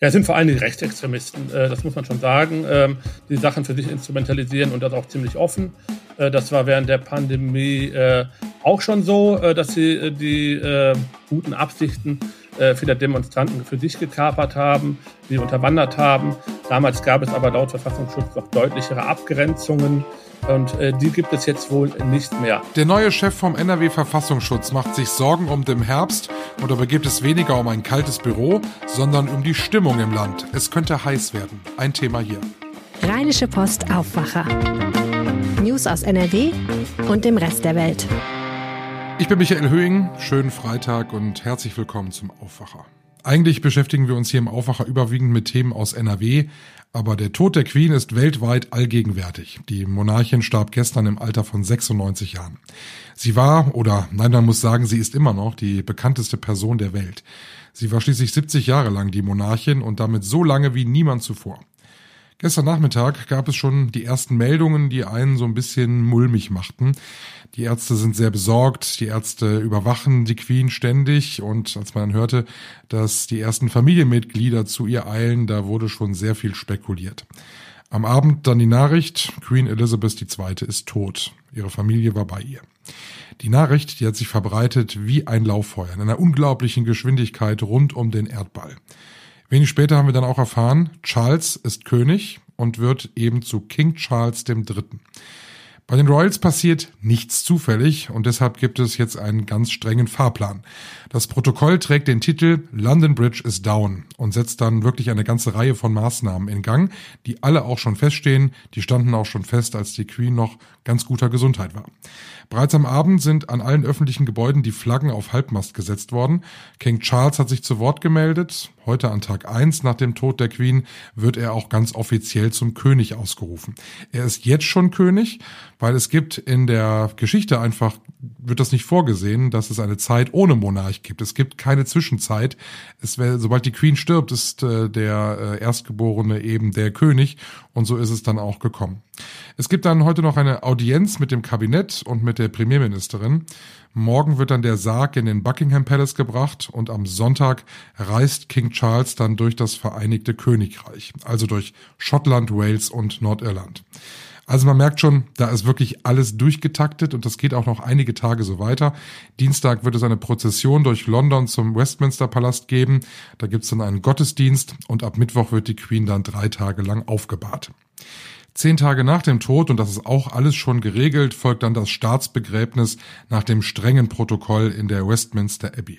Ja, es sind vor allem die Rechtsextremisten, äh, das muss man schon sagen, ähm, die Sachen für sich instrumentalisieren und das auch ziemlich offen. Äh, das war während der Pandemie äh, auch schon so, dass sie die guten Absichten vieler Demonstranten für sich gekapert haben, die unterwandert haben. Damals gab es aber laut Verfassungsschutz noch deutlichere Abgrenzungen. Und äh, die gibt es jetzt wohl nicht mehr. Der neue Chef vom NRW Verfassungsschutz macht sich Sorgen um den Herbst und dabei geht es weniger um ein kaltes Büro, sondern um die Stimmung im Land. Es könnte heiß werden. Ein Thema hier. Rheinische Post Aufwacher. News aus NRW und dem Rest der Welt. Ich bin Michael Höhing, schönen Freitag und herzlich willkommen zum Aufwacher. Eigentlich beschäftigen wir uns hier im Aufwacher überwiegend mit Themen aus NRW, aber der Tod der Queen ist weltweit allgegenwärtig. Die Monarchin starb gestern im Alter von 96 Jahren. Sie war, oder nein, man muss sagen, sie ist immer noch die bekannteste Person der Welt. Sie war schließlich 70 Jahre lang die Monarchin und damit so lange wie niemand zuvor. Gestern Nachmittag gab es schon die ersten Meldungen, die einen so ein bisschen mulmig machten. Die Ärzte sind sehr besorgt, die Ärzte überwachen die Queen ständig und als man hörte, dass die ersten Familienmitglieder zu ihr eilen, da wurde schon sehr viel spekuliert. Am Abend dann die Nachricht, Queen Elizabeth II. ist tot. Ihre Familie war bei ihr. Die Nachricht, die hat sich verbreitet wie ein Lauffeuer in einer unglaublichen Geschwindigkeit rund um den Erdball. Wenig später haben wir dann auch erfahren, Charles ist König und wird eben zu King Charles III. Bei den Royals passiert nichts zufällig und deshalb gibt es jetzt einen ganz strengen Fahrplan. Das Protokoll trägt den Titel London Bridge is down und setzt dann wirklich eine ganze Reihe von Maßnahmen in Gang, die alle auch schon feststehen. Die standen auch schon fest, als die Queen noch ganz guter Gesundheit war. Bereits am Abend sind an allen öffentlichen Gebäuden die Flaggen auf Halbmast gesetzt worden. King Charles hat sich zu Wort gemeldet. Heute an Tag eins nach dem Tod der Queen wird er auch ganz offiziell zum König ausgerufen. Er ist jetzt schon König, weil es gibt in der Geschichte einfach, wird das nicht vorgesehen, dass es eine Zeit ohne Monarch gibt. Es gibt keine Zwischenzeit. Es wär, sobald die Queen stirbt, ist äh, der äh, Erstgeborene eben der König und so ist es dann auch gekommen. Es gibt dann heute noch eine Audienz mit dem Kabinett und mit der Premierministerin. Morgen wird dann der Sarg in den Buckingham Palace gebracht und am Sonntag reist King Charles dann durch das Vereinigte Königreich, also durch Schottland, Wales und Nordirland. Also man merkt schon, da ist wirklich alles durchgetaktet und das geht auch noch einige Tage so weiter. Dienstag wird es eine Prozession durch London zum Westminster Palast geben. Da gibt's dann einen Gottesdienst und ab Mittwoch wird die Queen dann drei Tage lang aufgebahrt. Zehn Tage nach dem Tod, und das ist auch alles schon geregelt, folgt dann das Staatsbegräbnis nach dem strengen Protokoll in der Westminster Abbey.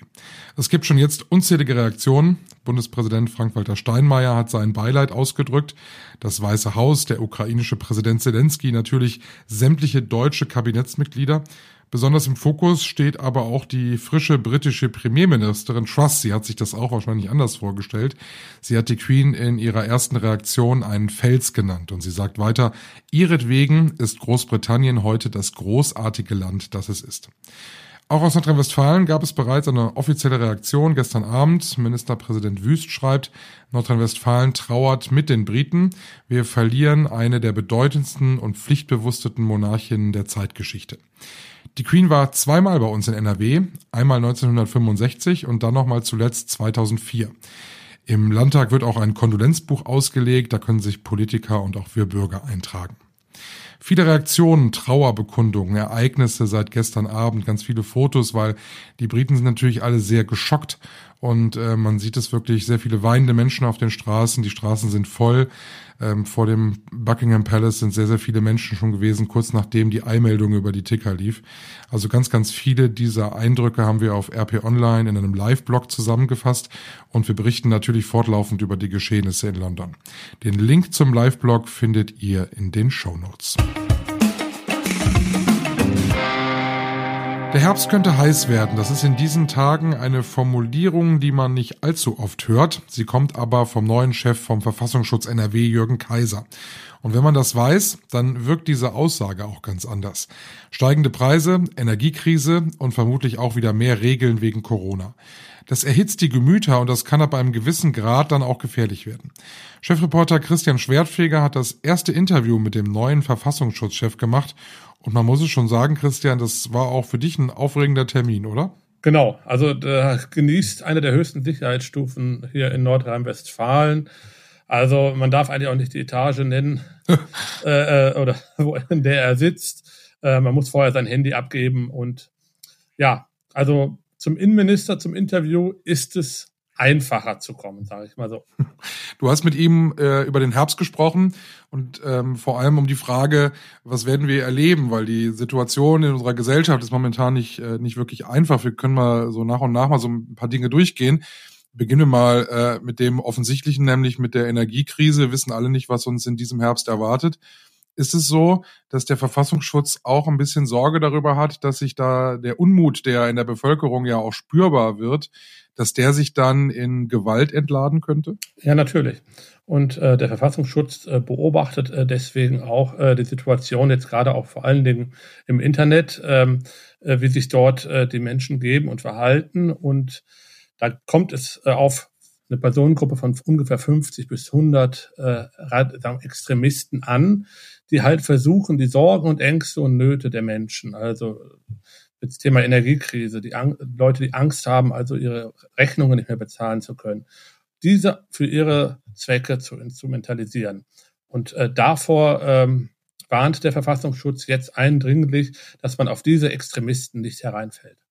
Es gibt schon jetzt unzählige Reaktionen. Bundespräsident Frank-Walter Steinmeier hat sein Beileid ausgedrückt. Das Weiße Haus, der ukrainische Präsident Zelensky, natürlich sämtliche deutsche Kabinettsmitglieder. Besonders im Fokus steht aber auch die frische britische Premierministerin Truss. Sie hat sich das auch wahrscheinlich anders vorgestellt. Sie hat die Queen in ihrer ersten Reaktion einen Fels genannt und sie sagt weiter, ihretwegen ist Großbritannien heute das großartige Land, das es ist. Auch aus Nordrhein-Westfalen gab es bereits eine offizielle Reaktion gestern Abend. Ministerpräsident Wüst schreibt, Nordrhein-Westfalen trauert mit den Briten. Wir verlieren eine der bedeutendsten und pflichtbewussteten Monarchinnen der Zeitgeschichte. Die Queen war zweimal bei uns in NRW, einmal 1965 und dann nochmal zuletzt 2004. Im Landtag wird auch ein Kondolenzbuch ausgelegt, da können sich Politiker und auch wir Bürger eintragen. Viele Reaktionen, Trauerbekundungen, Ereignisse seit gestern Abend, ganz viele Fotos, weil die Briten sind natürlich alle sehr geschockt und äh, man sieht es wirklich sehr viele weinende Menschen auf den Straßen. Die Straßen sind voll. Ähm, vor dem Buckingham Palace sind sehr, sehr viele Menschen schon gewesen, kurz nachdem die Eilmeldung über die Ticker lief. Also ganz, ganz viele dieser Eindrücke haben wir auf RP Online in einem Live-Blog zusammengefasst und wir berichten natürlich fortlaufend über die Geschehnisse in London. Den Link zum Live-Blog findet ihr in den Show Notes. Der Herbst könnte heiß werden. Das ist in diesen Tagen eine Formulierung, die man nicht allzu oft hört. Sie kommt aber vom neuen Chef vom Verfassungsschutz NRW, Jürgen Kaiser. Und wenn man das weiß, dann wirkt diese Aussage auch ganz anders. Steigende Preise, Energiekrise und vermutlich auch wieder mehr Regeln wegen Corona. Das erhitzt die Gemüter und das kann ab einem gewissen Grad dann auch gefährlich werden. Chefreporter Christian Schwertfeger hat das erste Interview mit dem neuen Verfassungsschutzchef gemacht und man muss es schon sagen, Christian, das war auch für dich ein aufregender Termin, oder? Genau, also da genießt eine der höchsten Sicherheitsstufen hier in Nordrhein-Westfalen. Also man darf eigentlich auch nicht die Etage nennen äh, äh, oder wo, in der er sitzt. Äh, man muss vorher sein Handy abgeben und ja, also zum Innenminister, zum Interview ist es einfacher zu kommen, sage ich mal so. Du hast mit ihm äh, über den Herbst gesprochen und ähm, vor allem um die Frage, was werden wir erleben, weil die Situation in unserer Gesellschaft ist momentan nicht, äh, nicht wirklich einfach. Wir können mal so nach und nach mal so ein paar Dinge durchgehen. Beginnen wir mal äh, mit dem Offensichtlichen, nämlich mit der Energiekrise. Wir wissen alle nicht, was uns in diesem Herbst erwartet. Ist es so, dass der Verfassungsschutz auch ein bisschen Sorge darüber hat, dass sich da der Unmut, der in der Bevölkerung ja auch spürbar wird, dass der sich dann in Gewalt entladen könnte? Ja, natürlich. Und äh, der Verfassungsschutz äh, beobachtet äh, deswegen auch äh, die Situation jetzt gerade auch vor allen Dingen im Internet, ähm, äh, wie sich dort äh, die Menschen geben und verhalten. Und da kommt es äh, auf eine Personengruppe von ungefähr 50 bis 100 äh, Extremisten an, die halt versuchen, die Sorgen und Ängste und Nöte der Menschen, also das Thema Energiekrise, die Ang Leute, die Angst haben, also ihre Rechnungen nicht mehr bezahlen zu können, diese für ihre Zwecke zu instrumentalisieren. Und äh, davor ähm, warnt der Verfassungsschutz jetzt eindringlich, dass man auf diese Extremisten nicht hereinfällt.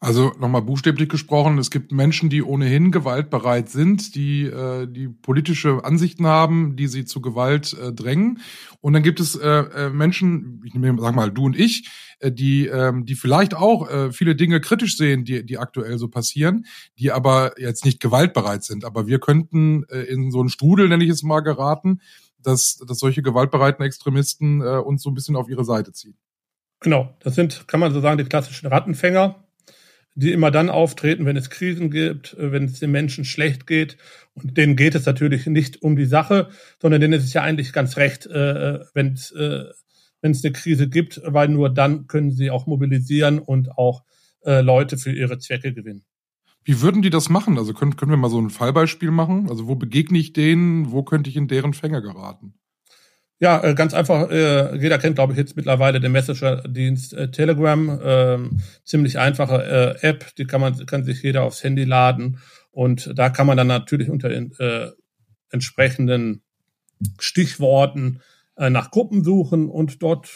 Also nochmal buchstäblich gesprochen, es gibt Menschen, die ohnehin gewaltbereit sind, die, äh, die politische Ansichten haben, die sie zu Gewalt äh, drängen. Und dann gibt es äh, äh, Menschen, ich nehme, sag mal, du und ich, äh, die, ähm, die vielleicht auch äh, viele Dinge kritisch sehen, die, die aktuell so passieren, die aber jetzt nicht gewaltbereit sind. Aber wir könnten äh, in so einen Strudel, nenne ich es mal, geraten, dass, dass solche gewaltbereiten Extremisten äh, uns so ein bisschen auf ihre Seite ziehen. Genau, das sind, kann man so sagen, die klassischen Rattenfänger, die immer dann auftreten, wenn es Krisen gibt, äh, wenn es den Menschen schlecht geht. Und denen geht es natürlich nicht um die Sache, sondern denen ist es ja eigentlich ganz recht, äh, wenn es äh, wenn es eine Krise gibt, weil nur dann können sie auch mobilisieren und auch äh, Leute für ihre Zwecke gewinnen. Wie würden die das machen? Also können, können wir mal so ein Fallbeispiel machen? Also wo begegne ich denen? Wo könnte ich in deren Fänger geraten? Ja, äh, ganz einfach. Äh, jeder kennt, glaube ich, jetzt mittlerweile den Messenger-Dienst äh, Telegram. Ähm, ziemlich einfache App, die kann man kann sich jeder aufs Handy laden und da kann man dann natürlich unter entsprechenden Stichworten nach Gruppen suchen und dort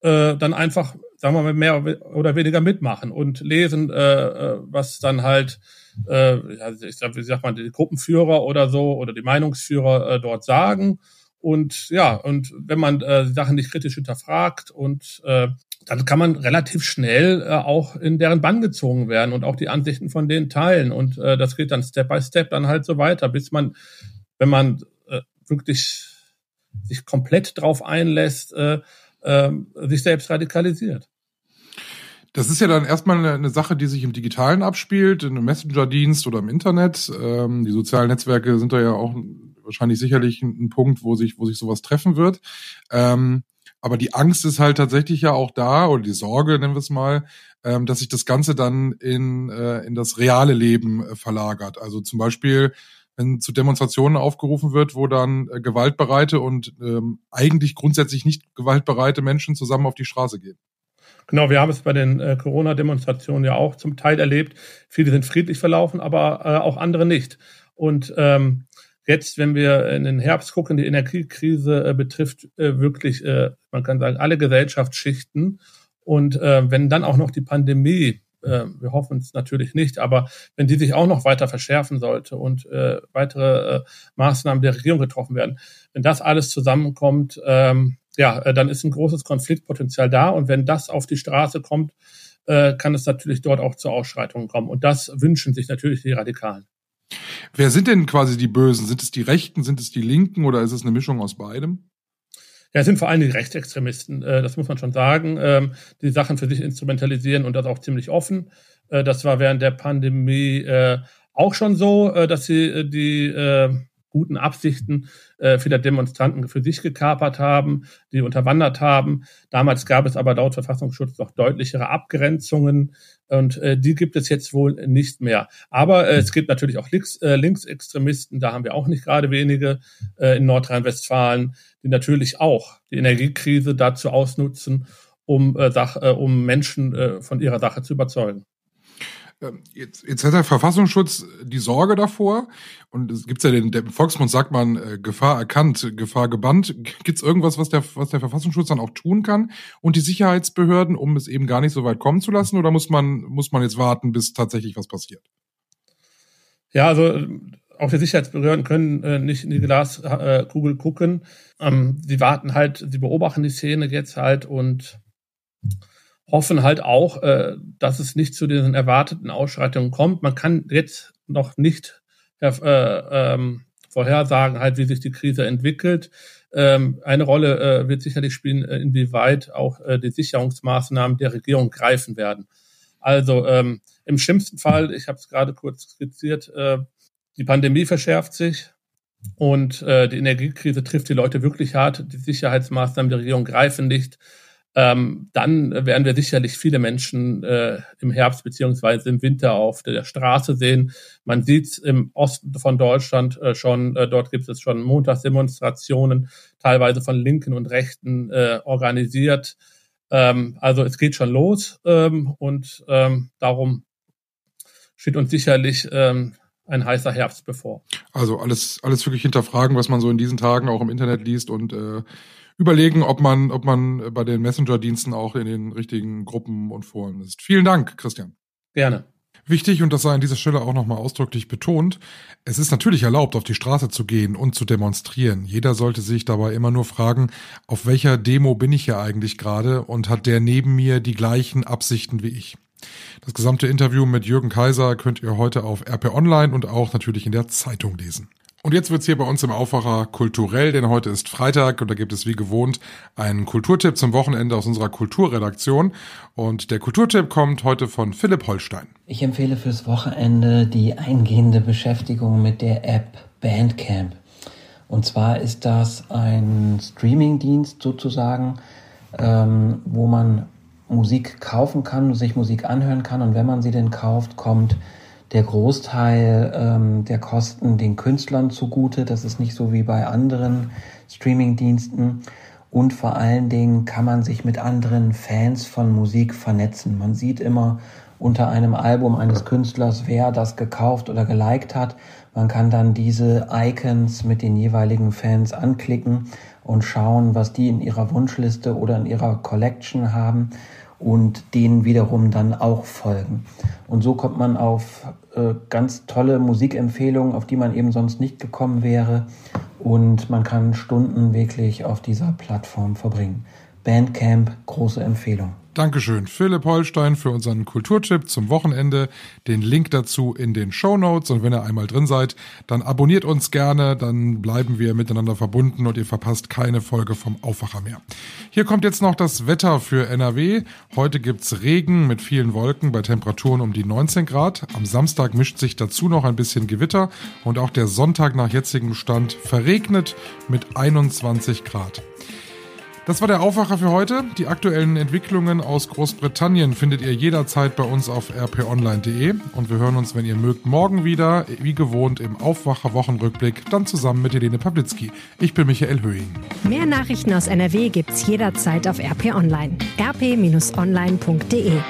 dann einfach, sagen wir mal, mehr oder weniger mitmachen und lesen, was dann halt, äh, wie sagt man, die Gruppenführer oder so oder die Meinungsführer dort sagen und ja, und wenn man äh, Sachen nicht kritisch hinterfragt und äh, dann kann man relativ schnell äh, auch in deren Bann gezogen werden und auch die Ansichten von denen teilen. Und äh, das geht dann Step by Step dann halt so weiter, bis man, wenn man äh, wirklich sich komplett drauf einlässt, äh, äh, sich selbst radikalisiert. Das ist ja dann erstmal eine, Sache, die sich im Digitalen abspielt, in einem Messenger-Dienst oder im Internet. Ähm, die sozialen Netzwerke sind da ja auch wahrscheinlich sicherlich ein, ein, Punkt, wo sich, wo sich sowas treffen wird. Ähm, aber die Angst ist halt tatsächlich ja auch da, oder die Sorge, nennen wir es mal, ähm, dass sich das Ganze dann in, äh, in das reale Leben äh, verlagert. Also zum Beispiel, wenn zu Demonstrationen aufgerufen wird, wo dann äh, gewaltbereite und ähm, eigentlich grundsätzlich nicht gewaltbereite Menschen zusammen auf die Straße gehen. Genau, wir haben es bei den äh, Corona-Demonstrationen ja auch zum Teil erlebt. Viele sind friedlich verlaufen, aber äh, auch andere nicht. Und ähm, jetzt, wenn wir in den Herbst gucken, die Energiekrise äh, betrifft äh, wirklich, äh, man kann sagen, alle Gesellschaftsschichten. Und äh, wenn dann auch noch die Pandemie, äh, wir hoffen es natürlich nicht, aber wenn die sich auch noch weiter verschärfen sollte und äh, weitere Maßnahmen der Regierung getroffen werden, wenn das alles zusammenkommt, ähm, ja, dann ist ein großes Konfliktpotenzial da. Und wenn das auf die Straße kommt, kann es natürlich dort auch zu Ausschreitungen kommen. Und das wünschen sich natürlich die Radikalen. Wer sind denn quasi die Bösen? Sind es die Rechten, sind es die Linken oder ist es eine Mischung aus beidem? Ja, es sind vor allem die Rechtsextremisten, äh, das muss man schon sagen, ähm, die Sachen für sich instrumentalisieren und das auch ziemlich offen. Äh, das war während der Pandemie äh, auch schon so, dass sie die guten Absichten äh, vieler Demonstranten für sich gekapert haben, die unterwandert haben. Damals gab es aber laut Verfassungsschutz noch deutlichere Abgrenzungen und äh, die gibt es jetzt wohl nicht mehr. Aber äh, es gibt natürlich auch Links, äh, Linksextremisten, da haben wir auch nicht gerade wenige äh, in Nordrhein-Westfalen, die natürlich auch die Energiekrise dazu ausnutzen, um, äh, Sach, äh, um Menschen äh, von ihrer Sache zu überzeugen. Ähm, jetzt, jetzt hat der Verfassungsschutz die Sorge davor und es gibt ja den, der Volksmund sagt man, äh, Gefahr erkannt, Gefahr gebannt. Gibt es irgendwas, was der, was der Verfassungsschutz dann auch tun kann und die Sicherheitsbehörden, um es eben gar nicht so weit kommen zu lassen oder muss man, muss man jetzt warten, bis tatsächlich was passiert? Ja, also auch die Sicherheitsbehörden können äh, nicht in die Glaskugel äh, gucken. Ähm, sie warten halt, sie beobachten die Szene jetzt halt und hoffen halt auch, äh, dass es nicht zu diesen erwarteten Ausschreitungen kommt. Man kann jetzt noch nicht äh, ähm, vorhersagen, halt, wie sich die Krise entwickelt. Ähm, eine Rolle äh, wird sicherlich spielen, äh, inwieweit auch äh, die Sicherungsmaßnahmen der Regierung greifen werden. Also ähm, im schlimmsten Fall, ich habe es gerade kurz skizziert, äh, die Pandemie verschärft sich und äh, die Energiekrise trifft die Leute wirklich hart. Die Sicherheitsmaßnahmen der Regierung greifen nicht. Ähm, dann werden wir sicherlich viele Menschen äh, im Herbst beziehungsweise im Winter auf der Straße sehen. Man sieht es im Osten von Deutschland äh, schon, äh, dort gibt es schon Montagsdemonstrationen, teilweise von Linken und Rechten äh, organisiert. Ähm, also es geht schon los ähm, und ähm, darum steht uns sicherlich ähm, ein heißer Herbst bevor. Also alles, alles wirklich hinterfragen, was man so in diesen Tagen auch im Internet liest und äh, überlegen, ob man, ob man bei den Messenger-Diensten auch in den richtigen Gruppen und Foren ist. Vielen Dank, Christian. Gerne. Wichtig, und das sei an dieser Stelle auch nochmal ausdrücklich betont, es ist natürlich erlaubt, auf die Straße zu gehen und zu demonstrieren. Jeder sollte sich dabei immer nur fragen, auf welcher Demo bin ich hier eigentlich gerade und hat der neben mir die gleichen Absichten wie ich. Das gesamte Interview mit Jürgen Kaiser könnt ihr heute auf RP Online und auch natürlich in der Zeitung lesen. Und jetzt wird's hier bei uns im Aufwacher kulturell, denn heute ist Freitag und da gibt es wie gewohnt einen Kulturtipp zum Wochenende aus unserer Kulturredaktion. Und der Kulturtipp kommt heute von Philipp Holstein. Ich empfehle fürs Wochenende die eingehende Beschäftigung mit der App Bandcamp. Und zwar ist das ein Streamingdienst sozusagen, ähm, wo man Musik kaufen kann, sich Musik anhören kann und wenn man sie denn kauft, kommt der Großteil ähm, der Kosten den Künstlern zugute. Das ist nicht so wie bei anderen Streamingdiensten. Und vor allen Dingen kann man sich mit anderen Fans von Musik vernetzen. Man sieht immer unter einem Album eines Künstlers, wer das gekauft oder geliked hat. Man kann dann diese Icons mit den jeweiligen Fans anklicken und schauen, was die in ihrer Wunschliste oder in ihrer Collection haben und denen wiederum dann auch folgen. Und so kommt man auf äh, ganz tolle Musikempfehlungen, auf die man eben sonst nicht gekommen wäre. Und man kann Stunden wirklich auf dieser Plattform verbringen. Bandcamp, große Empfehlung. Dankeschön, Philipp Holstein, für unseren Kulturtipp zum Wochenende. Den Link dazu in den Show Notes. Und wenn ihr einmal drin seid, dann abonniert uns gerne. Dann bleiben wir miteinander verbunden und ihr verpasst keine Folge vom Aufwacher mehr. Hier kommt jetzt noch das Wetter für NRW. Heute gibt's Regen mit vielen Wolken bei Temperaturen um die 19 Grad. Am Samstag mischt sich dazu noch ein bisschen Gewitter und auch der Sonntag nach jetzigem Stand verregnet mit 21 Grad. Das war der Aufwacher für heute. Die aktuellen Entwicklungen aus Großbritannien findet ihr jederzeit bei uns auf rponline.de und wir hören uns, wenn ihr mögt, morgen wieder, wie gewohnt im Aufwacher Wochenrückblick, dann zusammen mit Helene Pawlitzki. Ich bin Michael Höhing. Mehr Nachrichten aus NRW gibt's jederzeit auf RP Online. rp-online.de